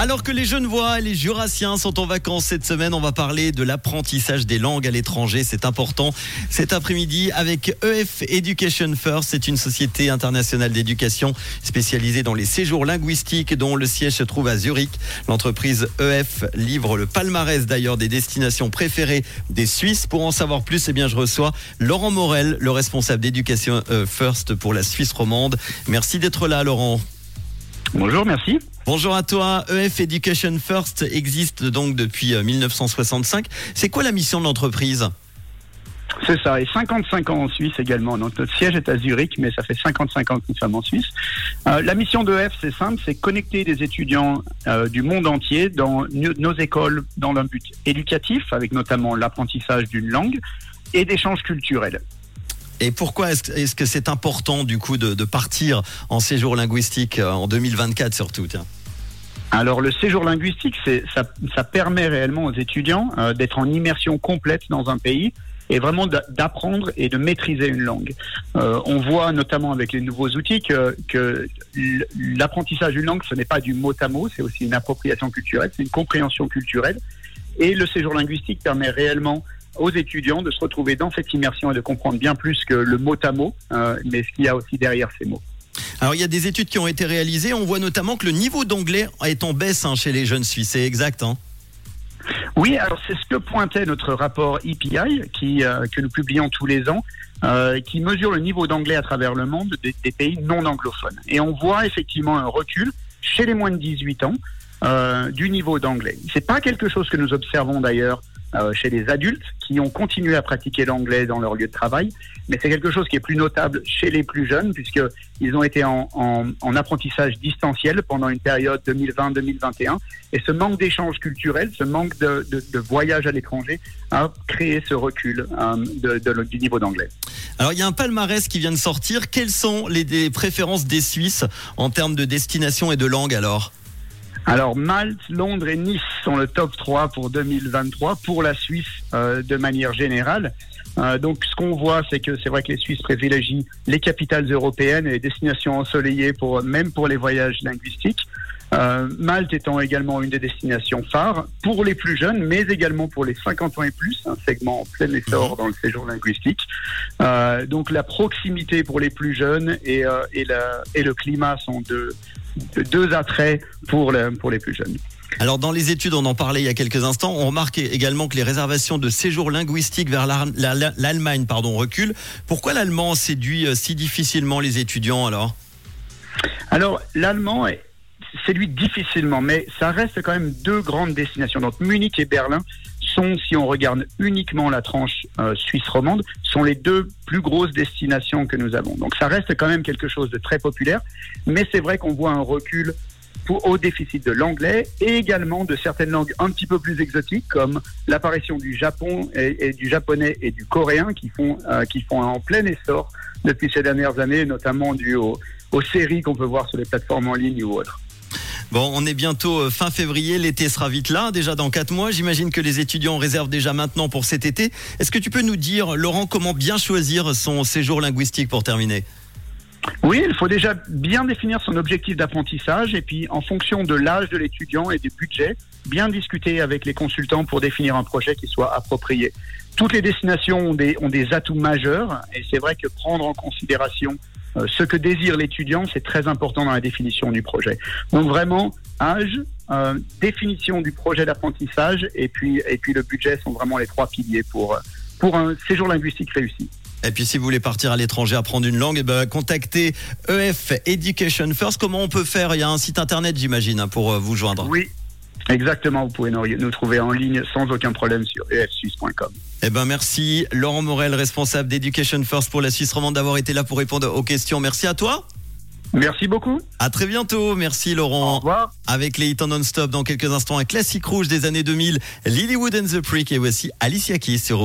Alors que les Genevois et les Jurassiens sont en vacances cette semaine, on va parler de l'apprentissage des langues à l'étranger. C'est important. Cet après-midi, avec EF Education First, c'est une société internationale d'éducation spécialisée dans les séjours linguistiques dont le siège se trouve à Zurich. L'entreprise EF livre le palmarès d'ailleurs des destinations préférées des Suisses. Pour en savoir plus, eh bien, je reçois Laurent Morel, le responsable d'éducation euh, First pour la Suisse romande. Merci d'être là, Laurent. Bonjour, merci. Bonjour à toi. EF Education First existe donc depuis euh, 1965. C'est quoi la mission de l'entreprise? C'est ça, et 55 ans en Suisse également. Donc, notre siège est à Zurich, mais ça fait 55 ans que nous sommes en Suisse. Euh, la mission de EF, c'est simple, c'est connecter des étudiants euh, du monde entier dans no- nos écoles dans un but éducatif, avec notamment l'apprentissage d'une langue et d'échanges culturels. Et pourquoi est-ce que c'est important du coup de, partir en séjour linguistique euh, en 2024 surtout Alors le séjour linguistique, ça, permet réellement aux étudiants euh, d'être en immersion complète dans un pays et vraiment d'a- d'apprendre et de maîtriser une langue. Euh, on voit notamment avec les nouveaux outils que, l'apprentissage d'une langue, ce n'est pas du mot à mot, c'est aussi une appropriation culturelle, c'est une compréhension culturelle. Et le séjour linguistique permet réellement aux étudiants de se retrouver dans cette immersion et de comprendre bien plus que le mot à mot, euh, mais ce qu'il y a aussi derrière ces mots. Alors il y a des études qui ont été réalisées. On voit notamment que le niveau d'anglais est en baisse hein, chez les jeunes Suisses. C'est exact. Hein Oui, alors c'est ce que pointait notre rapport EPI qui, euh, que nous publions tous les ans, euh, qui mesure le niveau d'anglais à travers le monde des, des pays non anglophones. Et on voit effectivement un recul chez les moins de 18 ans euh, du niveau d'anglais. C'est pas quelque chose que nous observons d'ailleurs euh, chez les adultes qui ont continué à pratiquer l'anglais dans leur lieu de travail, mais c'est quelque chose qui est plus notable chez les plus jeunes puisque ils ont été en, en, en apprentissage distanciel pendant une période 2020-2021 et ce manque d'échanges culturels, ce manque de, de, voyage à l'étranger a créé ce recul euh, du niveau d'anglais. Alors il y a un palmarès qui vient de sortir. Quelles sont les, des préférences des Suisses en termes de destination et de langue alors? Alors Malte, Londres et Nice sont le top 3 pour 2023 pour la Suisse euh, de manière générale. Euh, donc ce qu'on voit, c'est que c'est vrai que les Suisses privilégient les capitales européennes et les destinations ensoleillées pour même pour les voyages linguistiques. Euh, Malte étant également une des destinations phares pour les plus jeunes, mais également pour les 50 ans et plus, un segment en plein essor dans le séjour linguistique. Euh, donc la proximité pour les plus jeunes et, euh, et, la- et le climat sont deux, deux attraits pour, le- pour les plus jeunes. Alors dans les études, on en parlait il y a quelques instants, on remarque également que les réservations de séjour linguistique vers l'Allemagne pardon, reculent. Pourquoi l'allemand séduit euh, si difficilement les étudiants alors? Alors, l'allemand séduit difficilement, mais ça reste quand même deux grandes destinations. Donc, Munich et Berlin si on regarde uniquement la tranche euh, suisse romande, sont les deux plus grosses destinations que nous avons. Donc, ça reste quand même quelque chose de très populaire, mais c'est vrai qu'on voit un recul pour, au déficit de l'anglais et également de certaines langues un petit peu plus exotiques comme l'apparition du Japon et, du japonais et du coréen qui font, euh, qui font en plein essor depuis ces dernières années, notamment dû au, aux séries qu'on peut voir sur les plateformes en ligne ou autres. Bon, on est bientôt euh, fin février, l'été sera vite là, déjà dans quatre mois. J'imagine que les étudiants réservent déjà maintenant pour cet été. Est-ce que tu peux nous dire, Laurent, comment bien choisir son séjour linguistique pour terminer? Oui, il faut déjà bien définir son objectif d'apprentissage et puis en fonction de l'âge de l'étudiant et du budget, bien discuter avec les consultants pour définir un projet qui soit approprié. Toutes les destinations ont des, ont des atouts majeurs et c'est vrai que prendre en considération euh, ce que désire l'étudiant, c'est très important dans la définition du projet. Donc vraiment, âge, euh, définition du projet d'apprentissage et puis, et puis le budget sont vraiment les trois piliers pour, euh, pour un séjour linguistique réussi. Et puis si vous voulez partir à l'étranger apprendre une langue, eh ben, contactez EF Education First. Comment on peut faire? Il y a un site internet, j'imagine, hein, pour vous joindre. Oui, exactement. Vous pouvez nous, trouver en ligne sans aucun problème sur efsuisse.com. Eh ben merci Laurent Morel, responsable d'Education First pour la Suisse romande, d'avoir été là pour répondre aux questions. Merci à toi. Merci beaucoup. À très bientôt. Merci Au Laurent. revoir. Avec les hits en non-stop dans quelques instants, un classique rouge des années 2000, Lilywood and the Prick et voici Alicia Keys sur.